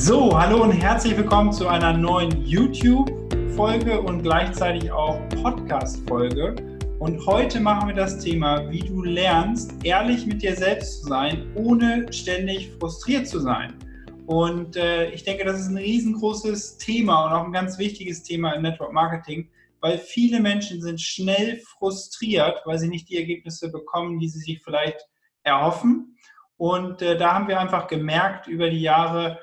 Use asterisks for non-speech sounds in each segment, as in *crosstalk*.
So, hallo und herzlich willkommen zu einer neuen YouTube-Folge und gleichzeitig auch Podcast-Folge. Und heute machen wir das Thema, wie du lernst, ehrlich mit dir selbst zu sein, ohne ständig frustriert zu sein. Und äh, ich denke, das ist ein riesengroßes Thema und auch ein ganz wichtiges Thema im Network Marketing, weil viele Menschen sind schnell frustriert, weil sie nicht die Ergebnisse bekommen, die sie sich vielleicht erhoffen. Und äh, da haben wir einfach gemerkt über die Jahre,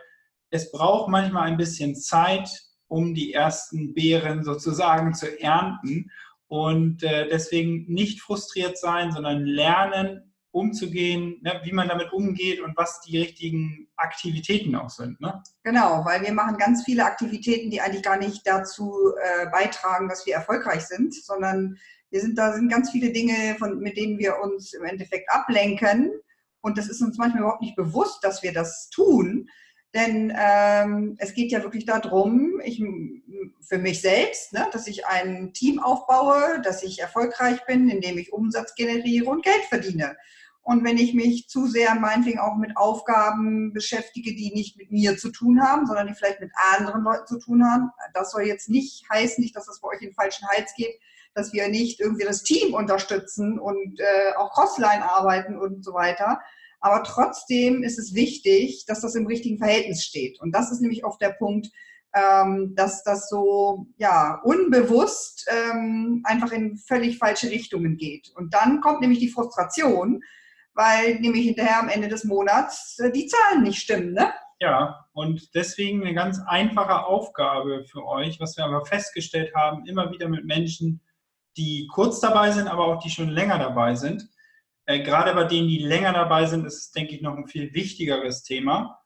es braucht manchmal ein bisschen Zeit, um die ersten Beeren sozusagen zu ernten. Und äh, deswegen nicht frustriert sein, sondern lernen, umzugehen, ne, wie man damit umgeht und was die richtigen Aktivitäten auch sind. Ne? Genau, weil wir machen ganz viele Aktivitäten, die eigentlich gar nicht dazu äh, beitragen, dass wir erfolgreich sind, sondern wir sind, da sind ganz viele Dinge, von, mit denen wir uns im Endeffekt ablenken. Und das ist uns manchmal überhaupt nicht bewusst, dass wir das tun. Denn ähm, es geht ja wirklich darum, ich, für mich selbst, ne, dass ich ein Team aufbaue, dass ich erfolgreich bin, indem ich Umsatz generiere und Geld verdiene. Und wenn ich mich zu sehr meinetwegen auch mit Aufgaben beschäftige, die nicht mit mir zu tun haben, sondern die vielleicht mit anderen Leuten zu tun haben, das soll jetzt nicht heißen, nicht, dass das bei euch in den falschen Hals geht, dass wir nicht irgendwie das Team unterstützen und äh, auch Crossline arbeiten und so weiter, aber trotzdem ist es wichtig, dass das im richtigen Verhältnis steht. Und das ist nämlich oft der Punkt, ähm, dass das so ja unbewusst ähm, einfach in völlig falsche Richtungen geht. Und dann kommt nämlich die Frustration, weil nämlich hinterher am Ende des Monats äh, die Zahlen nicht stimmen. Ne? Ja, und deswegen eine ganz einfache Aufgabe für euch, was wir aber festgestellt haben, immer wieder mit Menschen, die kurz dabei sind, aber auch die schon länger dabei sind, äh, gerade bei denen, die länger dabei sind, ist es, denke ich, noch ein viel wichtigeres Thema,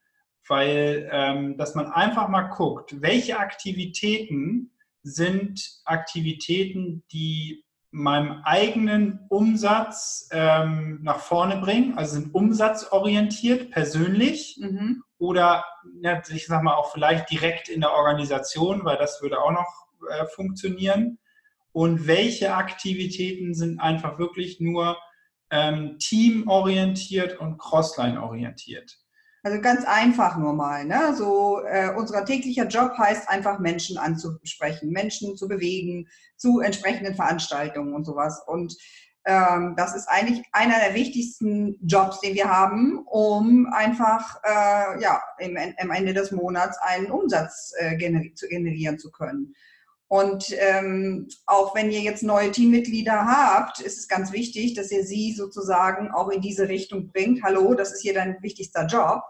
weil ähm, dass man einfach mal guckt, welche Aktivitäten sind Aktivitäten, die meinem eigenen Umsatz ähm, nach vorne bringen, also sind umsatzorientiert, persönlich mhm. oder ja, ich sag mal auch vielleicht direkt in der Organisation, weil das würde auch noch äh, funktionieren. Und welche Aktivitäten sind einfach wirklich nur ähm, teamorientiert und crossline-orientiert. Also ganz einfach nur mal. Ne? So, äh, unser täglicher Job heißt einfach Menschen anzusprechen, Menschen zu bewegen zu entsprechenden Veranstaltungen und sowas. Und ähm, das ist eigentlich einer der wichtigsten Jobs, den wir haben, um einfach äh, ja, im, am Ende des Monats einen Umsatz äh, gener zu generieren zu können. Und ähm, auch wenn ihr jetzt neue Teammitglieder habt, ist es ganz wichtig, dass ihr sie sozusagen auch in diese Richtung bringt. Hallo, das ist hier dein wichtigster Job.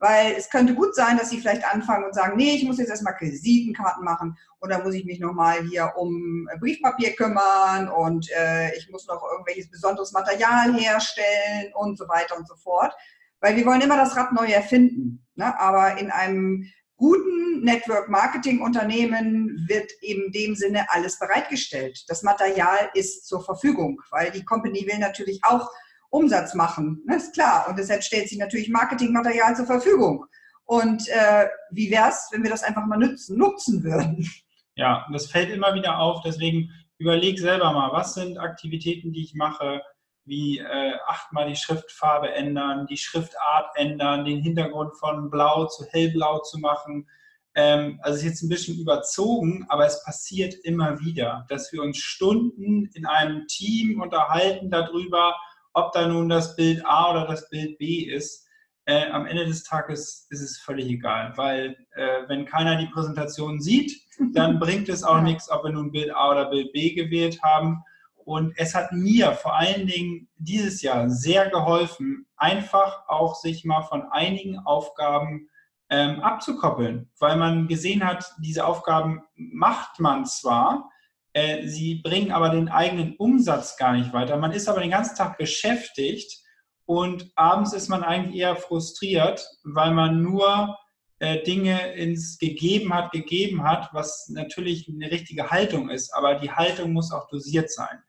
Weil es könnte gut sein, dass sie vielleicht anfangen und sagen, nee, ich muss jetzt erstmal Visitenkarten machen oder muss ich mich nochmal hier um Briefpapier kümmern und äh, ich muss noch irgendwelches besonderes Material herstellen und so weiter und so fort. Weil wir wollen immer das Rad neu erfinden. Ne? Aber in einem guten Network Marketing Unternehmen wird eben dem Sinne alles bereitgestellt. Das Material ist zur Verfügung, weil die Company will natürlich auch Umsatz machen, das ist klar. Und deshalb stellt sie natürlich Marketingmaterial zur Verfügung. Und äh, wie wäre es, wenn wir das einfach mal nutzen, nutzen würden? Ja, das fällt immer wieder auf. Deswegen überleg selber mal, was sind Aktivitäten, die ich mache, wie äh, achtmal die Schriftfarbe ändern, die Schriftart ändern, den Hintergrund von blau zu hellblau zu machen. Ähm, also ist jetzt ein bisschen überzogen, aber es passiert immer wieder, dass wir uns Stunden in einem Team unterhalten darüber, ob da nun das Bild A oder das Bild B ist. Äh, am Ende des Tages ist es völlig egal, weil äh, wenn keiner die Präsentation sieht, dann *laughs* bringt es auch nichts, ob wir nun Bild A oder Bild B gewählt haben. Und es hat mir vor allen Dingen dieses Jahr sehr geholfen, einfach auch sich mal von einigen Aufgaben ähm, abzukoppeln, weil man gesehen hat, diese Aufgaben macht man zwar, äh, sie bringen aber den eigenen Umsatz gar nicht weiter. Man ist aber den ganzen Tag beschäftigt und abends ist man eigentlich eher frustriert, weil man nur äh, Dinge ins Gegeben hat, gegeben hat, was natürlich eine richtige Haltung ist, aber die Haltung muss auch dosiert sein.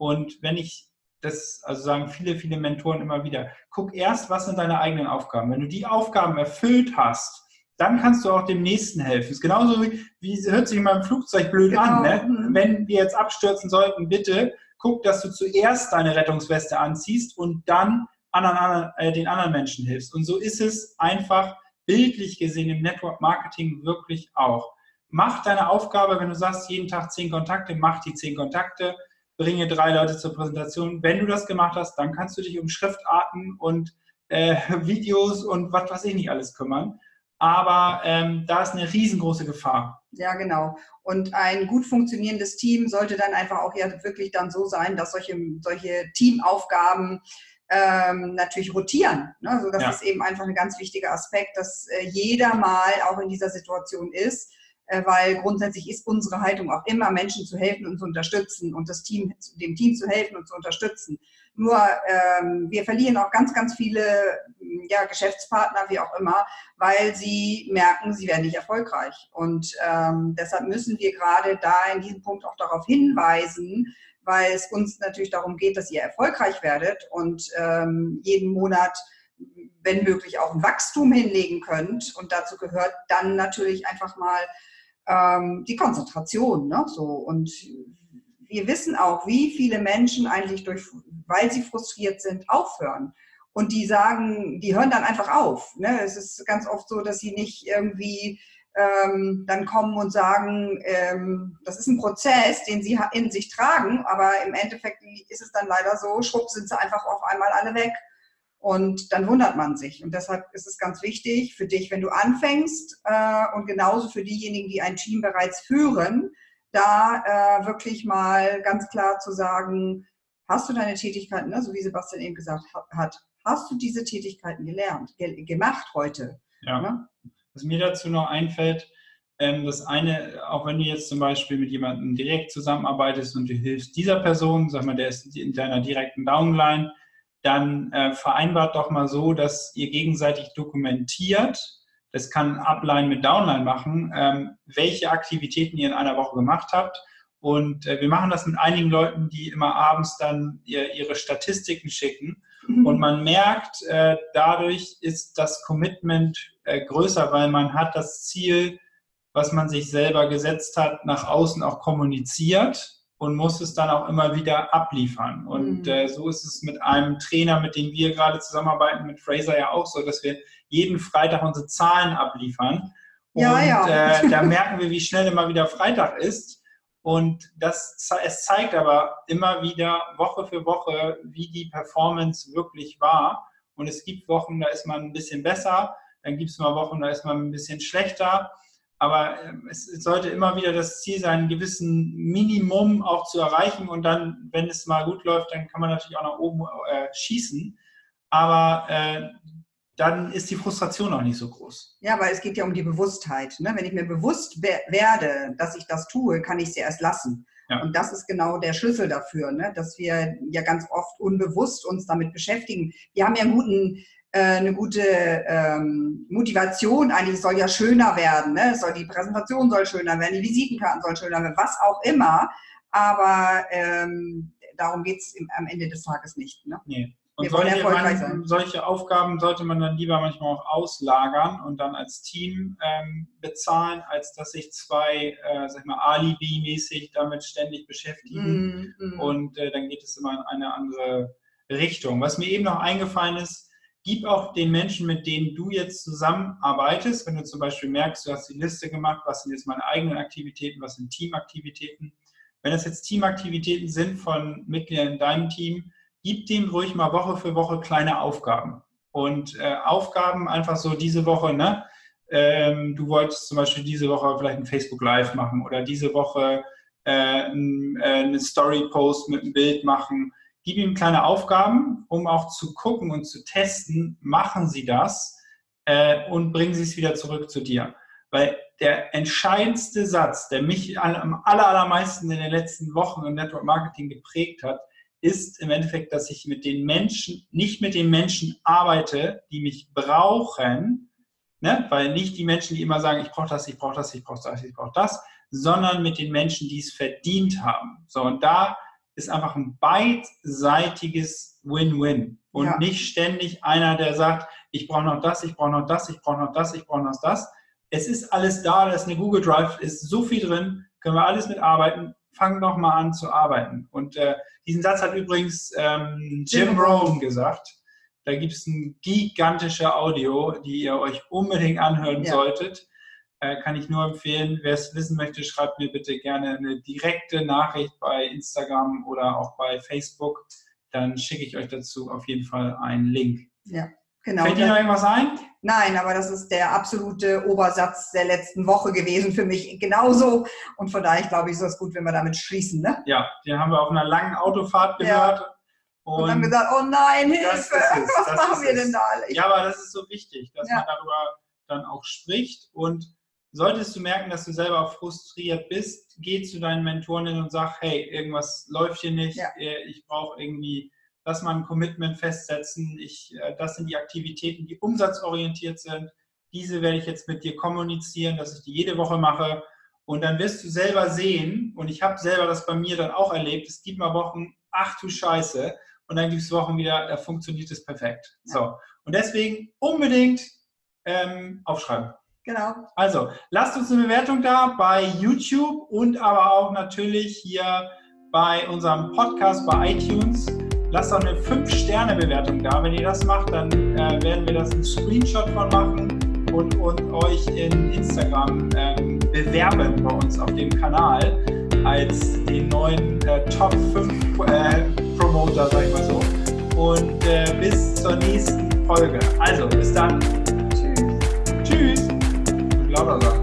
Und wenn ich das, also sagen viele, viele Mentoren immer wieder, guck erst, was sind deine eigenen Aufgaben. Wenn du die Aufgaben erfüllt hast, dann kannst du auch dem Nächsten helfen. ist genauso wie, wie hört sich in meinem Flugzeug blöd genau. an. Ne? Mhm. Wenn wir jetzt abstürzen sollten, bitte guck, dass du zuerst deine Rettungsweste anziehst und dann anderen, äh, den anderen Menschen hilfst. Und so ist es einfach bildlich gesehen im Network Marketing wirklich auch. Mach deine Aufgabe, wenn du sagst, jeden Tag zehn Kontakte, mach die zehn Kontakte, bringe drei Leute zur Präsentation. Wenn du das gemacht hast, dann kannst du dich um Schriftarten und äh, *laughs* Videos und was weiß ich nicht alles kümmern. Aber ähm, da ist eine riesengroße Gefahr. Ja, genau. Und ein gut funktionierendes Team sollte dann einfach auch ja wirklich dann so sein, dass solche, solche Teamaufgaben ähm, natürlich rotieren. Ne? Also das ja. ist eben einfach ein ganz wichtiger Aspekt, dass äh, jeder mal auch in dieser Situation ist, weil grundsätzlich ist unsere Haltung auch immer, Menschen zu helfen und zu unterstützen und das Team, dem Team zu helfen und zu unterstützen. Nur ähm, wir verlieren auch ganz, ganz viele ja, Geschäftspartner, wie auch immer, weil sie merken, sie werden nicht erfolgreich. Und ähm, deshalb müssen wir gerade da in diesem Punkt auch darauf hinweisen, weil es uns natürlich darum geht, dass ihr erfolgreich werdet und ähm, jeden Monat, wenn möglich, auch ein Wachstum hinlegen könnt. Und dazu gehört dann natürlich einfach mal ähm, die Konzentration. Ne? So, und wir wissen auch, wie viele Menschen eigentlich durch, weil sie frustriert sind, aufhören. Und die sagen, die hören dann einfach auf. Ne? Es ist ganz oft so, dass sie nicht irgendwie ähm, dann kommen und sagen, ähm, das ist ein Prozess, den sie in sich tragen, aber im Endeffekt ist es dann leider so, schwupp sind sie einfach auf einmal alle weg. Und dann wundert man sich. Und deshalb ist es ganz wichtig für dich, wenn du anfängst äh, und genauso für diejenigen, die ein Team bereits führen, da äh, wirklich mal ganz klar zu sagen, hast du deine Tätigkeiten, ne, so wie Sebastian eben gesagt hat, hast du diese Tätigkeiten gelernt, ge gemacht heute? Ja. Ne? Was mir dazu noch einfällt, ähm, das eine, auch wenn du jetzt zum Beispiel mit jemandem direkt zusammenarbeitest und du hilfst dieser Person, sag mal, der ist in deiner direkten Downline, dann äh, vereinbart doch mal so, dass ihr gegenseitig dokumentiert, das kann Upline mit Downline machen, ähm, welche Aktivitäten ihr in einer Woche gemacht habt. Und äh, wir machen das mit einigen Leuten, die immer abends dann ihr, ihre Statistiken schicken. Mhm. Und man merkt, äh, dadurch ist das Commitment äh, größer, weil man hat das Ziel, was man sich selber gesetzt hat, nach außen auch kommuniziert und muss es dann auch immer wieder abliefern. Und mhm. äh, so ist es mit einem Trainer, mit dem wir gerade zusammenarbeiten, mit Fraser ja auch so, dass wir jeden Freitag unsere Zahlen abliefern. Und ja, ja. Äh, da merken wir, wie schnell immer wieder Freitag ist. Und das, es zeigt aber immer wieder Woche für Woche, wie die Performance wirklich war. Und es gibt Wochen, da ist man ein bisschen besser, dann gibt es mal Wochen, da ist man ein bisschen schlechter. Aber ähm, es sollte immer wieder das Ziel sein, einen gewissen Minimum auch zu erreichen. Und dann, wenn es mal gut läuft, dann kann man natürlich auch nach oben äh, schießen. Aber äh, dann ist die Frustration auch nicht so groß. Ja, weil es geht ja um die Bewusstheit. Ne? Wenn ich mir bewusst werde, dass ich das tue, kann ich sie erst lassen. Ja. Und das ist genau der Schlüssel dafür, ne? dass wir ja ganz oft unbewusst uns damit beschäftigen. Wir haben ja einen guten eine gute ähm, Motivation eigentlich, soll ja schöner werden, ne? soll, die Präsentation soll schöner werden, die Visitenkarten sollen schöner werden, was auch immer, aber ähm, darum geht es am Ende des Tages nicht. Ne? Nee. Und solche, man, solche, Aufgaben sollte man dann lieber manchmal auch auslagern und dann als Team ähm, bezahlen, als dass sich zwei, äh, sag ich mal, Alibi-mäßig damit ständig beschäftigen. Mm, mm. Und äh, dann geht es immer in eine andere Richtung. Was mir eben noch eingefallen ist, gib auch den Menschen, mit denen du jetzt zusammenarbeitest, wenn du zum Beispiel merkst, du hast die Liste gemacht, was sind jetzt meine eigenen Aktivitäten, was sind Teamaktivitäten. Wenn das jetzt Teamaktivitäten sind von Mitgliedern in deinem Team, gib dem ruhig mal Woche für Woche kleine Aufgaben. Und äh, Aufgaben einfach so diese Woche, ne? Ähm, du wolltest zum Beispiel diese Woche vielleicht ein Facebook Live machen oder diese Woche äh, äh, eine Story-Post mit einem Bild machen gib ihm kleine Aufgaben, um auch zu gucken und zu testen, machen sie das äh, und bringen sie es wieder zurück zu dir. Weil der entscheidendste Satz, der mich am allermeisten in den letzten Wochen im Network Marketing geprägt hat, ist im Endeffekt, dass ich mit den Menschen, nicht mit den Menschen arbeite, die mich brauchen, ne? weil nicht die Menschen, die immer sagen, ich brauche das, ich brauche das, ich brauche das, ich brauche das, sondern mit den Menschen, die es verdient haben. So, und da ist einfach ein beidseitiges Win-Win und ja. nicht ständig einer, der sagt, ich brauche noch das, ich brauche noch das, ich brauche noch das, ich brauche noch das. Es ist alles da, da ist eine Google Drive, ist so viel drin, können wir alles mitarbeiten. Fang doch mal an zu arbeiten. Und äh, diesen Satz hat übrigens ähm, Jim Rohn gesagt. Da gibt es ein gigantische Audio, die ihr euch unbedingt anhören ja. solltet. Äh, kann ich nur empfehlen. Wer es wissen möchte, schreibt mir bitte gerne eine direkte Nachricht bei Instagram oder auch bei Facebook. Dann schicke ich euch dazu auf jeden Fall einen Link. Ja, genau. Fällt dir noch irgendwas ein? Nein, aber das ist der absolute Obersatz der letzten Woche gewesen für mich genauso. Und von daher, ich glaube ich, ist es gut, wenn wir damit schließen. Ne? Ja, den haben wir auf einer langen Autofahrt gehört. Ja. Und, und haben gesagt, oh nein, Hilfe, was machen wir denn da alle? Ja, aber das ist so wichtig, dass ja. man darüber dann auch spricht. Und solltest du merken, dass du selber frustriert bist, geh zu deinen Mentoren und sag, hey, irgendwas läuft hier nicht, ja. Äh, ich brauche irgendwie, lass mal ein Commitment festsetzen, ich, äh, das sind die Aktivitäten, die umsatzorientiert sind, diese werde ich jetzt mit dir kommunizieren, dass ich die jede Woche mache und dann wirst du selber sehen, und ich habe selber das bei mir dann auch erlebt, es gibt mal Wochen, ach du Scheiße, und dann gibt es Wochen wieder, da funktioniert es perfekt. Ja. So. Und deswegen unbedingt ähm, aufschreiben. Genau. Also, lasst uns eine Bewertung da bei YouTube und aber auch natürlich hier bei unserem Podcast bei iTunes. Lasst auch eine 5-Sterne-Bewertung da. Wenn ihr das macht, dann äh, werden wir das einen Screenshot von machen und, und euch in Instagram ähm, bewerben bei uns auf dem Kanal als den neuen äh, Top 5 äh, Promoter, sag ich mal so. Und äh, bis zur nächsten Folge. Also, bis dann. Tschüss. Tschüss. Lauter sagen.